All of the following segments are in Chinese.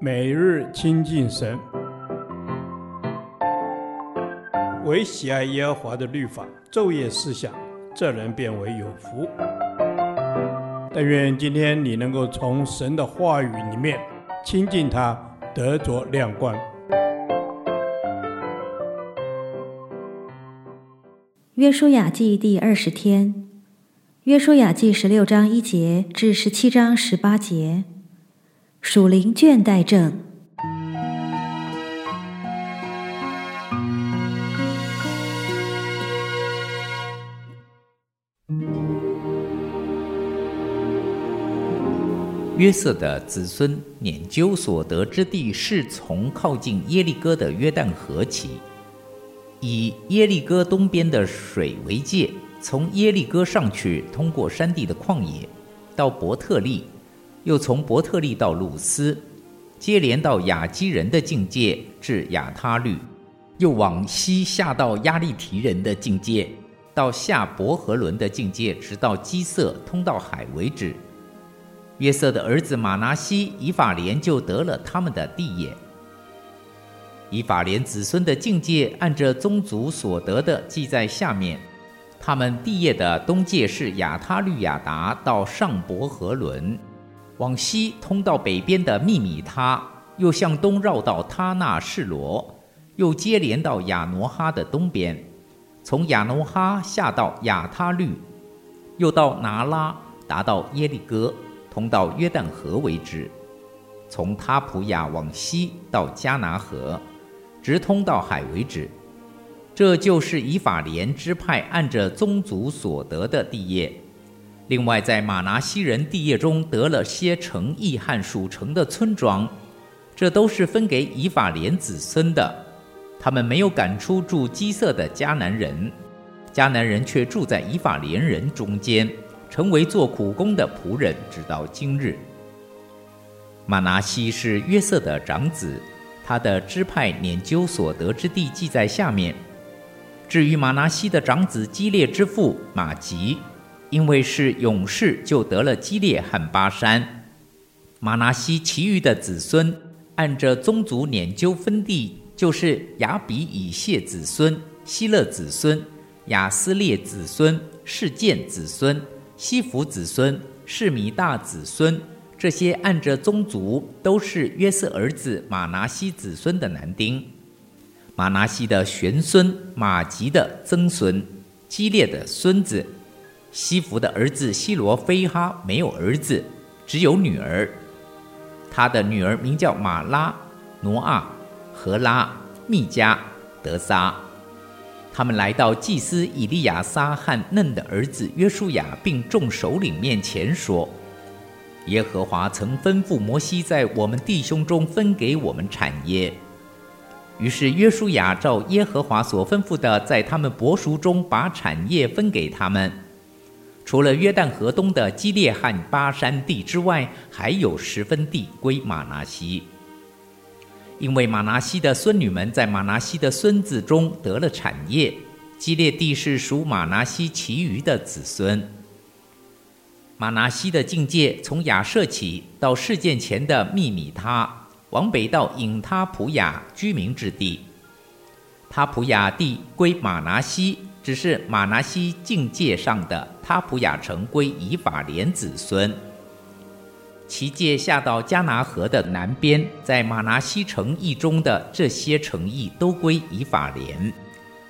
每日亲近神，唯喜爱耶和华的律法，昼夜思想，这人便为有福。但愿今天你能够从神的话语里面亲近他，得着亮光。约书亚记第二十天，约书亚记十六章一节至十七章十八节。属灵倦怠症。约瑟的子孙拈阄所得之地，是从靠近耶利哥的约旦河起，以耶利哥东边的水为界，从耶利哥上去，通过山地的旷野，到伯特利。又从伯特利到鲁斯，接连到雅基人的境界至亚他律，又往西下到亚利提人的境界，到下伯和伦的境界，直到基色，通到海为止。约瑟的儿子马拿西、以法莲就得了他们的地业。以法莲子孙的境界，按着宗族所得的记在下面。他们地业的东界是亚他律亚达到上伯和伦。往西通到北边的密米他，又向东绕到他那士罗，又接连到亚挪哈的东边，从亚挪哈下到亚他律，又到拿拉，达到耶利哥，通到约旦河为止。从他普雅往西到加拿河，直通到海为止。这就是以法莲支派按着宗族所得的地业。另外，在马拿西人地业中得了些城邑和属城的村庄，这都是分给以法莲子孙的。他们没有赶出住基色的迦南人，迦南人却住在以法莲人中间，成为做苦工的仆人，直到今日。马拿西是约瑟的长子，他的支派研究所得之地记在下面。至于马拿西的长子基列之父马吉。因为是勇士，就得了基列和巴珊。马拿西其余的子孙，按着宗族研究分地，就是亚比以谢子孙、希勒子孙、亚斯列子孙、示剑子孙、西弗子孙、示米大子孙。这些按着宗族，都是约瑟儿子马拿西子孙的男丁。马拿西的玄孙马吉的曾孙，基列的孙子。西弗的儿子西罗非哈没有儿子，只有女儿。他的女儿名叫玛拉、挪亚、荷拉、密加、德撒。他们来到祭司以利亚撒和嫩的儿子约书亚，并众首领面前说：“耶和华曾吩咐摩西在我们弟兄中分给我们产业。”于是约书亚照耶和华所吩咐的，在他们伯叔中把产业分给他们。除了约旦河东的基列和巴山地之外，还有十分地归马拿西。因为马拿西的孙女们在马拿西的孙子中得了产业，基列地是属马拿西其余的子孙。马拿西的境界从亚设起到事件前的密米他，往北到隐他普雅居民之地，他普雅地归马拿西。只是马拿西境界上的他普雅城归以法莲子孙，其界下到迦拿河的南边，在马拿西城邑中的这些城邑都归以法莲。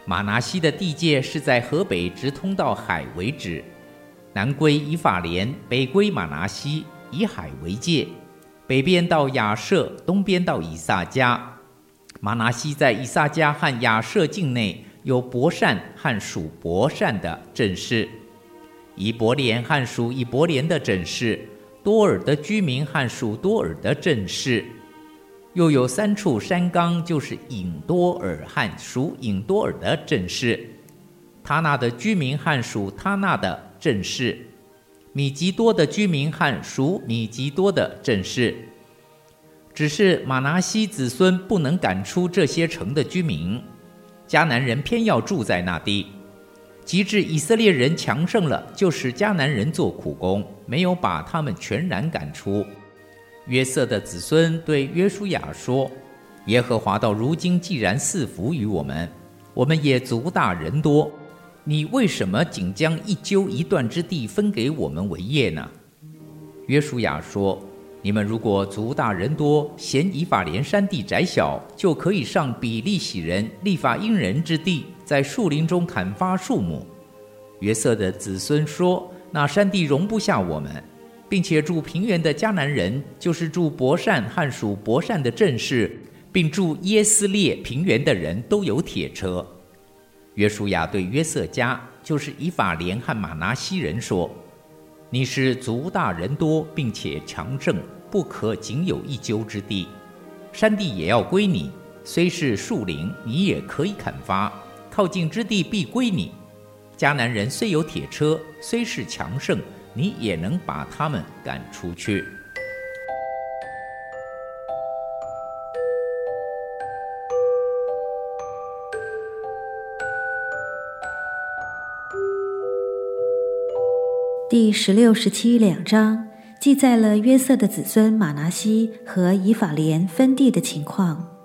马拿西的地界是在河北直通到海为止，南归以法莲，北归马拿西，以海为界，北边到亚设，东边到以萨迦。马拿西在以萨迦和亚设境内。有伯善和属伯善的镇市，以伯连汉属以伯连的镇市，多尔的居民汉属多尔的镇市，又有三处山冈，就是隐多尔汉属隐多尔的镇市，他那的居民汉属他那的镇市，米吉多的居民汉属米吉多的镇市。只是马拿西子孙不能赶出这些城的居民。迦南人偏要住在那地，及至以色列人强盛了，就使迦南人做苦工，没有把他们全然赶出。约瑟的子孙对约书亚说：“耶和华到如今既然赐福于我们，我们也族大人多，你为什么仅将一阄一段之地分给我们为业呢？”约书亚说：“你们如果族大人多，嫌以法莲山地窄小，就可以上比利洗人利法因人之地，在树林中砍伐树木。”约瑟的子孙说：“那山地容不下我们。”并且住平原的迦南人，就是住伯善和属伯善的正室，并住耶斯列平原的人都有铁车。约书亚对约瑟家，就是以法莲和玛拿西人说：“你是族大人多，并且强盛，不可仅有一阄之地，山地也要归你。虽是树林，你也可以砍伐，靠近之地必归你。迦南人虽有铁车，虽是强盛。”你也能把他们赶出去。第十六、十七两章记载了约瑟的子孙马拿西和以法莲分地的情况，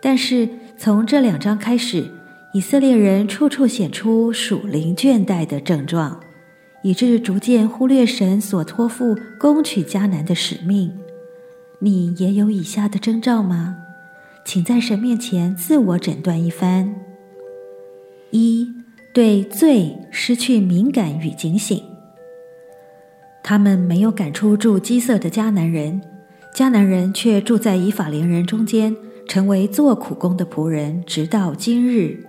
但是从这两章开始，以色列人处处显出属灵倦怠的症状。以致逐渐忽略神所托付攻取迦南的使命。你也有以下的征兆吗？请在神面前自我诊断一番。一、对罪失去敏感与警醒。他们没有赶出住基色的迦南人，迦南人却住在以法莲人中间，成为做苦工的仆人，直到今日。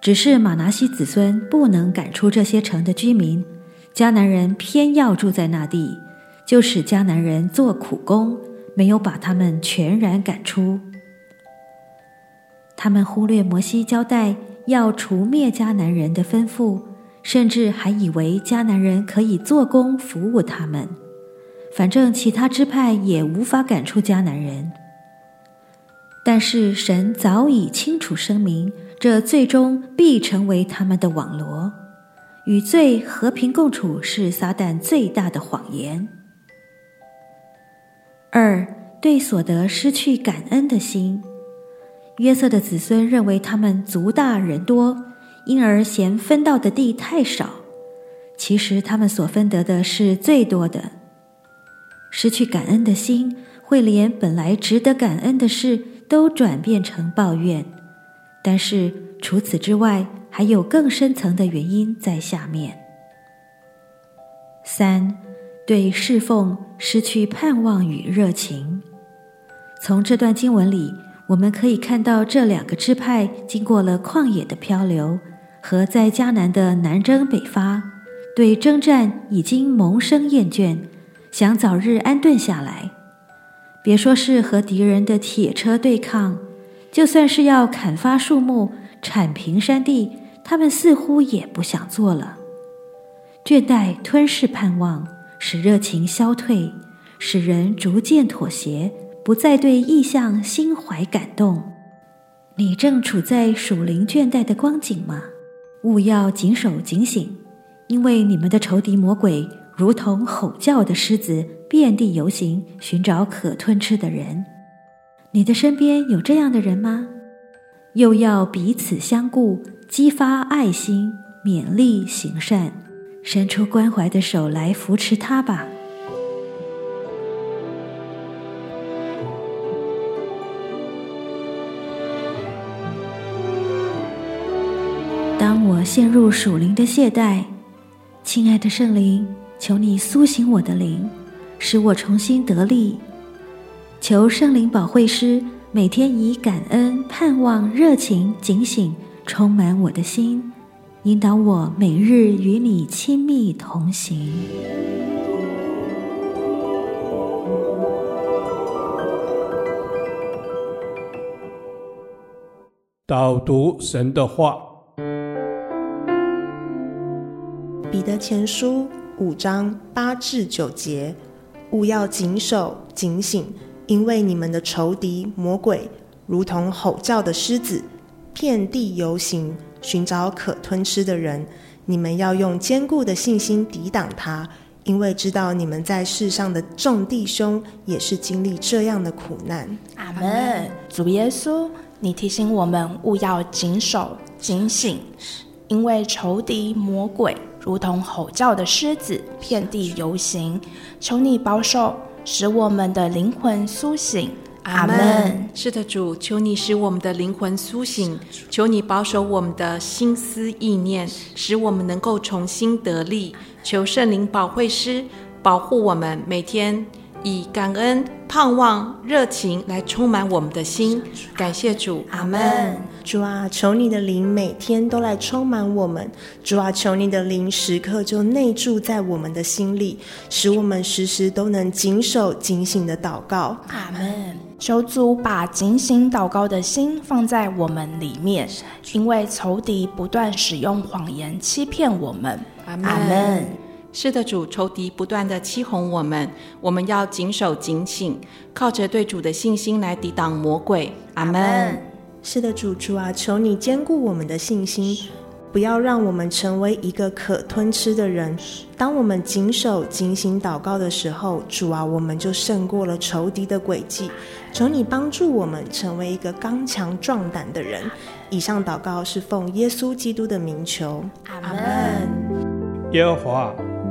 只是玛拿西子孙不能赶出这些城的居民，迦南人偏要住在那地，就使迦南人做苦工，没有把他们全然赶出。他们忽略摩西交代要除灭迦南人的吩咐，甚至还以为迦南人可以做工服务他们，反正其他支派也无法赶出迦南人。但是神早已清楚声明。这最终必成为他们的网罗，与罪和平共处是撒旦最大的谎言。二，对所得失去感恩的心。约瑟的子孙认为他们族大人多，因而嫌分到的地太少。其实他们所分得的是最多的。失去感恩的心，会连本来值得感恩的事都转变成抱怨。但是除此之外，还有更深层的原因在下面。三，对侍奉失去盼望与热情。从这段经文里，我们可以看到这两个支派经过了旷野的漂流和在迦南的南征北伐，对征战已经萌生厌倦，想早日安顿下来。别说是和敌人的铁车对抗。就算是要砍伐树木、铲平山地，他们似乎也不想做了。倦怠吞噬盼望，使热情消退，使人逐渐妥协，不再对异象心怀感动。你正处在属灵倦怠的光景吗？务要谨守警醒，因为你们的仇敌魔鬼如同吼叫的狮子，遍地游行，寻找可吞吃的人。你的身边有这样的人吗？又要彼此相顾，激发爱心，勉励行善，伸出关怀的手来扶持他吧。当我陷入属灵的懈怠，亲爱的圣灵，求你苏醒我的灵，使我重新得力。求圣灵保惠师每天以感恩、盼望、热情、警醒充满我的心，引导我每日与你亲密同行。导读神的话，《彼得前书》五章八至九节，务要谨守、警醒。因为你们的仇敌魔鬼如同吼叫的狮子，遍地游行，寻找可吞吃的人。你们要用坚固的信心抵挡他，因为知道你们在世上的众弟兄也是经历这样的苦难。阿门。主耶稣，你提醒我们务要谨守、警醒，因为仇敌魔鬼如同吼叫的狮子，遍地游行。求你保守，使我们的灵魂苏醒。阿门。是的，主，求你使我们的灵魂苏醒，求你保守我们的心思意念，使我们能够重新得力。求圣灵保惠师保护我们，每天以感恩、盼望、热情来充满我们的心。感谢主，阿门。主啊，求你的灵每天都来充满我们。主啊，求你的灵时刻就内住在我们的心里，使我们时时都能谨守警醒的祷告。阿门。求主把警醒祷告的心放在我们里面，因为仇敌不断使用谎言欺骗我们。阿门。是的，主，仇敌不断的欺哄我们，我们要谨守警醒，靠着对主的信心来抵挡魔鬼。阿门。是的，主，主啊，求你坚固我们的信心。不要让我们成为一个可吞吃的人。当我们谨守、警醒祷告的时候，主啊，我们就胜过了仇敌的诡计。求你帮助我们成为一个刚强壮胆的人。以上祷告是奉耶稣基督的名求。阿门。耶和华，